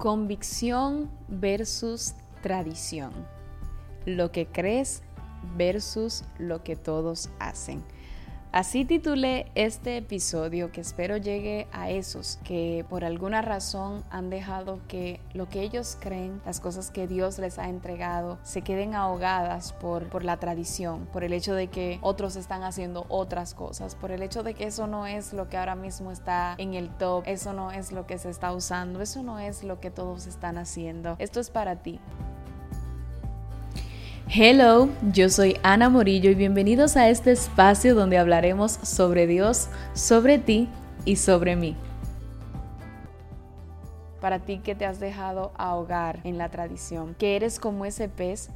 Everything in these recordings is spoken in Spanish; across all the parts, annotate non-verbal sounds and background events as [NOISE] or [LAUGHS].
Convicción versus tradición. Lo que crees versus lo que todos hacen. Así titulé este episodio que espero llegue a esos que por alguna razón han dejado que lo que ellos creen, las cosas que Dios les ha entregado, se queden ahogadas por, por la tradición, por el hecho de que otros están haciendo otras cosas, por el hecho de que eso no es lo que ahora mismo está en el top, eso no es lo que se está usando, eso no es lo que todos están haciendo. Esto es para ti. Hello, yo soy Ana Morillo y bienvenidos a este espacio donde hablaremos sobre Dios, sobre ti y sobre mí. Para ti que te has dejado ahogar en la tradición, que eres como ese pez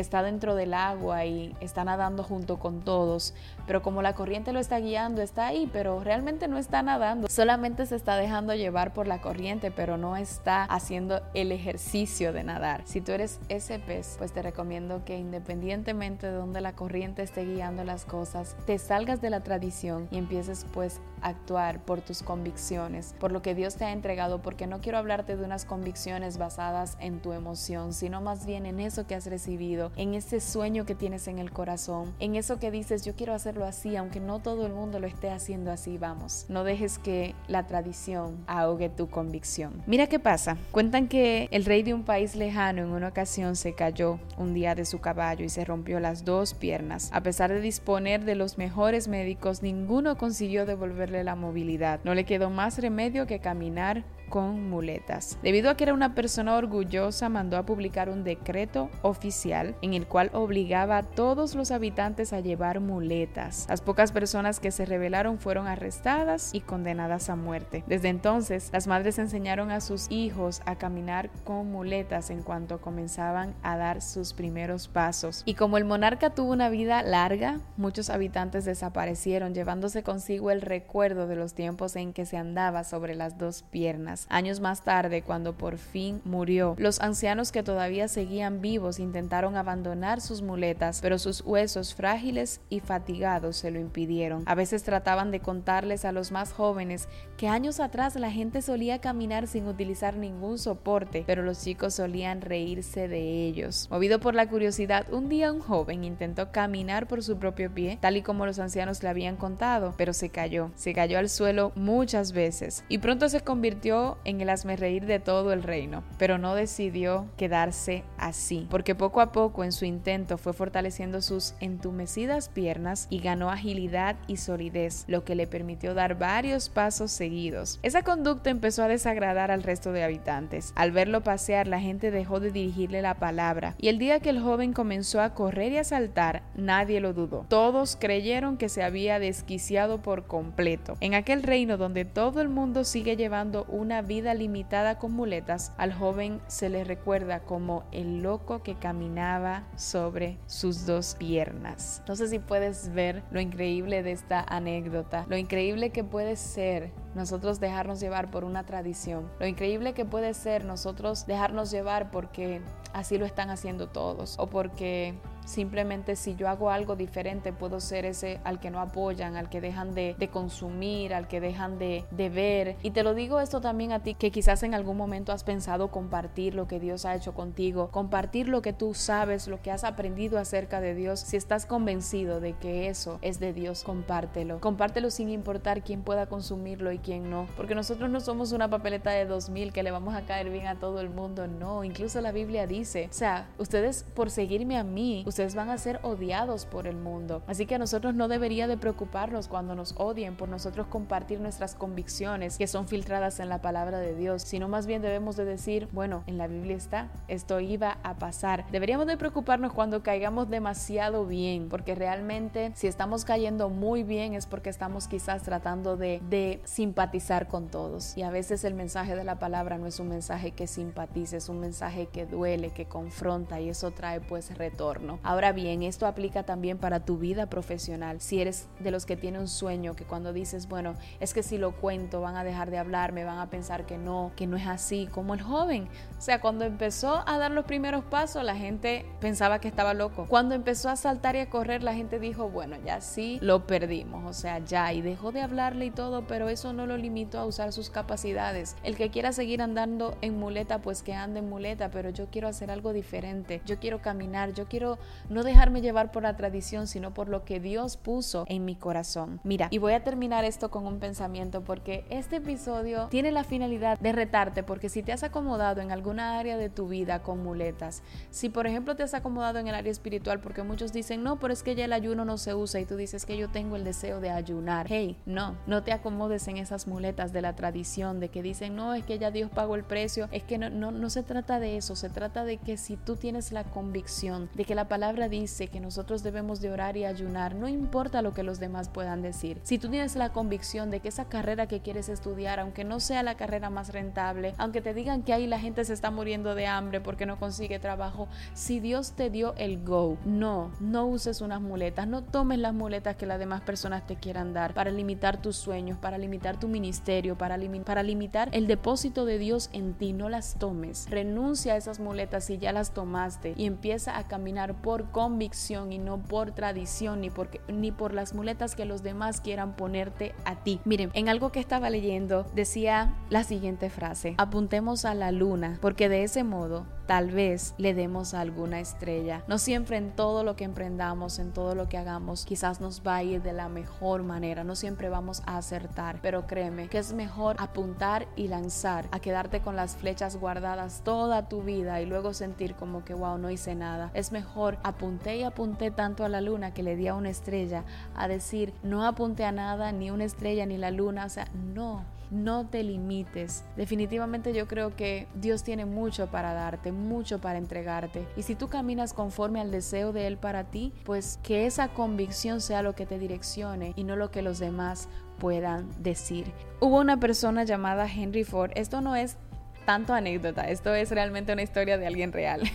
está dentro del agua y está nadando junto con todos, pero como la corriente lo está guiando, está ahí, pero realmente no está nadando, solamente se está dejando llevar por la corriente, pero no está haciendo el ejercicio de nadar. Si tú eres ese pez, pues te recomiendo que independientemente de donde la corriente esté guiando las cosas, te salgas de la tradición y empieces pues a actuar por tus convicciones, por lo que Dios te ha entregado, porque no quiero hablarte de unas convicciones basadas en tu emoción, sino más bien en eso que has recibido en ese sueño que tienes en el corazón, en eso que dices, yo quiero hacerlo así, aunque no todo el mundo lo esté haciendo así, vamos. No dejes que la tradición ahogue tu convicción. Mira qué pasa. Cuentan que el rey de un país lejano en una ocasión se cayó un día de su caballo y se rompió las dos piernas. A pesar de disponer de los mejores médicos, ninguno consiguió devolverle la movilidad. No le quedó más remedio que caminar con muletas. Debido a que era una persona orgullosa, mandó a publicar un decreto oficial en el cual obligaba a todos los habitantes a llevar muletas. Las pocas personas que se rebelaron fueron arrestadas y condenadas a muerte. Desde entonces, las madres enseñaron a sus hijos a caminar con muletas en cuanto comenzaban a dar sus primeros pasos. Y como el monarca tuvo una vida larga, muchos habitantes desaparecieron, llevándose consigo el recuerdo de los tiempos en que se andaba sobre las dos piernas. Años más tarde, cuando por fin murió, los ancianos que todavía seguían vivos intentaron abandonar sus muletas, pero sus huesos frágiles y fatigados se lo impidieron. A veces trataban de contarles a los más jóvenes que años atrás la gente solía caminar sin utilizar ningún soporte, pero los chicos solían reírse de ellos. Movido por la curiosidad, un día un joven intentó caminar por su propio pie, tal y como los ancianos le habían contado, pero se cayó. Se cayó al suelo muchas veces y pronto se convirtió en el reír de todo el reino, pero no decidió quedarse así, porque poco a poco en su intento fue fortaleciendo sus entumecidas piernas y ganó agilidad y solidez, lo que le permitió dar varios pasos seguidos. Esa conducta empezó a desagradar al resto de habitantes. Al verlo pasear, la gente dejó de dirigirle la palabra, y el día que el joven comenzó a correr y a saltar, nadie lo dudó. Todos creyeron que se había desquiciado por completo. En aquel reino donde todo el mundo sigue llevando una vida limitada con muletas, al joven se le recuerda como el loco que caminaba sobre sus dos piernas. No sé si puedes ver lo increíble de esta anécdota, lo increíble que puede ser nosotros dejarnos llevar por una tradición, lo increíble que puede ser nosotros dejarnos llevar porque así lo están haciendo todos o porque Simplemente si yo hago algo diferente puedo ser ese al que no apoyan, al que dejan de, consumir, al que dejan de, de, ver. Y te lo digo esto también a ti que quizás en algún momento has pensado compartir lo que Dios ha hecho contigo, compartir lo que tú sabes, lo que has aprendido acerca de Dios. Si estás convencido de que eso es de Dios, compártelo. Compártelo sin importar quién pueda consumirlo y quién no. Porque nosotros no somos una papeleta de 2000 que le vamos a caer bien a todo el mundo. No, incluso la Biblia dice, o sea, ustedes por seguirme a mí, van a ser odiados por el mundo. Así que a nosotros no debería de preocuparnos cuando nos odien por nosotros compartir nuestras convicciones que son filtradas en la palabra de Dios, sino más bien debemos de decir, bueno, en la Biblia está, esto iba a pasar. Deberíamos de preocuparnos cuando caigamos demasiado bien, porque realmente si estamos cayendo muy bien es porque estamos quizás tratando de, de simpatizar con todos. Y a veces el mensaje de la palabra no es un mensaje que simpatice, es un mensaje que duele, que confronta y eso trae pues retorno. Ahora bien, esto aplica también para tu vida profesional. Si eres de los que tiene un sueño, que cuando dices, bueno, es que si lo cuento van a dejar de hablarme, van a pensar que no, que no es así, como el joven. O sea, cuando empezó a dar los primeros pasos, la gente pensaba que estaba loco. Cuando empezó a saltar y a correr, la gente dijo, bueno, ya sí, lo perdimos. O sea, ya, y dejó de hablarle y todo, pero eso no lo limitó a usar sus capacidades. El que quiera seguir andando en muleta, pues que ande en muleta, pero yo quiero hacer algo diferente. Yo quiero caminar, yo quiero no dejarme llevar por la tradición, sino por lo que Dios puso en mi corazón. Mira, y voy a terminar esto con un pensamiento porque este episodio tiene la finalidad de retarte porque si te has acomodado en alguna área de tu vida con muletas, si por ejemplo te has acomodado en el área espiritual porque muchos dicen, no, pero es que ya el ayuno no se usa y tú dices que yo tengo el deseo de ayunar. Hey, no, no te acomodes en esas muletas de la tradición, de que dicen, no, es que ya Dios pagó el precio. Es que no, no, no se trata de eso, se trata de que si tú tienes la convicción de que la palabra dice que nosotros debemos de orar y ayunar, no importa lo que los demás puedan decir. Si tú tienes la convicción de que esa carrera que quieres estudiar, aunque no sea la carrera más rentable, aunque te digan que ahí la gente se está muriendo de hambre porque no consigue trabajo, si Dios te dio el go, no, no uses unas muletas, no tomes las muletas que las demás personas te quieran dar para limitar tus sueños, para limitar tu ministerio, para, para limitar el depósito de Dios en ti, no las tomes. Renuncia a esas muletas si ya las tomaste y empieza a caminar por convicción y no por tradición ni, porque, ni por las muletas que los demás quieran ponerte a ti. Miren, en algo que estaba leyendo decía la siguiente frase, apuntemos a la luna porque de ese modo tal vez le demos a alguna estrella. No siempre en todo lo que emprendamos, en todo lo que hagamos, quizás nos va a ir de la mejor manera, no siempre vamos a acertar, pero créeme que es mejor apuntar y lanzar a quedarte con las flechas guardadas toda tu vida y luego sentir como que wow, no hice nada. Es mejor apunté y apunté tanto a la luna que le di a una estrella a decir, no apunté a nada, ni una estrella, ni la luna, o sea, no no te limites. Definitivamente yo creo que Dios tiene mucho para darte, mucho para entregarte. Y si tú caminas conforme al deseo de Él para ti, pues que esa convicción sea lo que te direccione y no lo que los demás puedan decir. Hubo una persona llamada Henry Ford. Esto no es tanto anécdota, esto es realmente una historia de alguien real. [LAUGHS]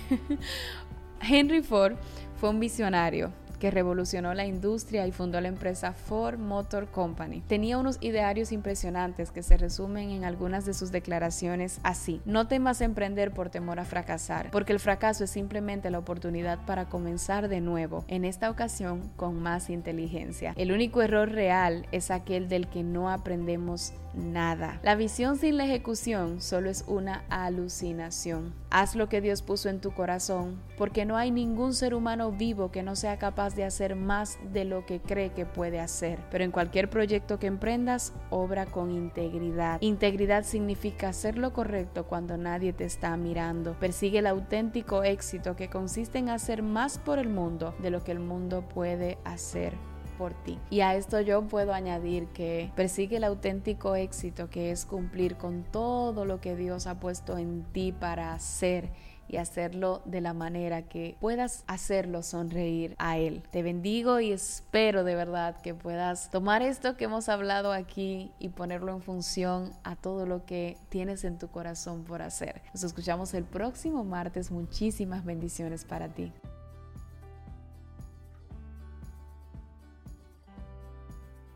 Henry Ford fue un visionario que revolucionó la industria y fundó la empresa Ford Motor Company. Tenía unos idearios impresionantes que se resumen en algunas de sus declaraciones así. No temas emprender por temor a fracasar, porque el fracaso es simplemente la oportunidad para comenzar de nuevo, en esta ocasión con más inteligencia. El único error real es aquel del que no aprendemos nada. La visión sin la ejecución solo es una alucinación. Haz lo que Dios puso en tu corazón, porque no hay ningún ser humano vivo que no sea capaz de hacer más de lo que cree que puede hacer. Pero en cualquier proyecto que emprendas, obra con integridad. Integridad significa hacer lo correcto cuando nadie te está mirando. Persigue el auténtico éxito que consiste en hacer más por el mundo de lo que el mundo puede hacer ti. Y a esto yo puedo añadir que persigue el auténtico éxito que es cumplir con todo lo que Dios ha puesto en ti para hacer y hacerlo de la manera que puedas hacerlo sonreír a Él. Te bendigo y espero de verdad que puedas tomar esto que hemos hablado aquí y ponerlo en función a todo lo que tienes en tu corazón por hacer. Nos escuchamos el próximo martes. Muchísimas bendiciones para ti.